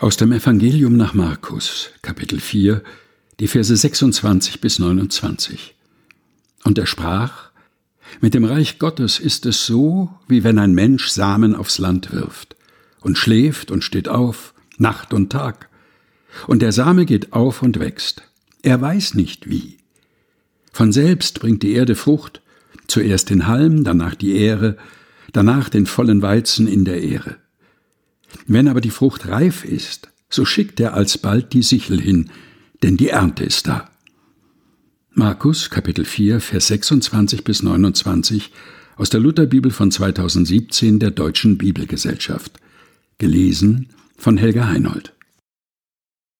Aus dem Evangelium nach Markus, Kapitel 4, die Verse 26 bis 29. Und er sprach, Mit dem Reich Gottes ist es so, wie wenn ein Mensch Samen aufs Land wirft und schläft und steht auf, Nacht und Tag. Und der Same geht auf und wächst. Er weiß nicht wie. Von selbst bringt die Erde Frucht, zuerst den Halm, danach die Ähre, danach den vollen Weizen in der Ähre. Wenn aber die Frucht reif ist, so schickt er alsbald die Sichel hin, denn die Ernte ist da. Markus Kapitel 4 Vers 26 bis 29 aus der Lutherbibel von 2017 der Deutschen Bibelgesellschaft. Gelesen von Helga Heinold.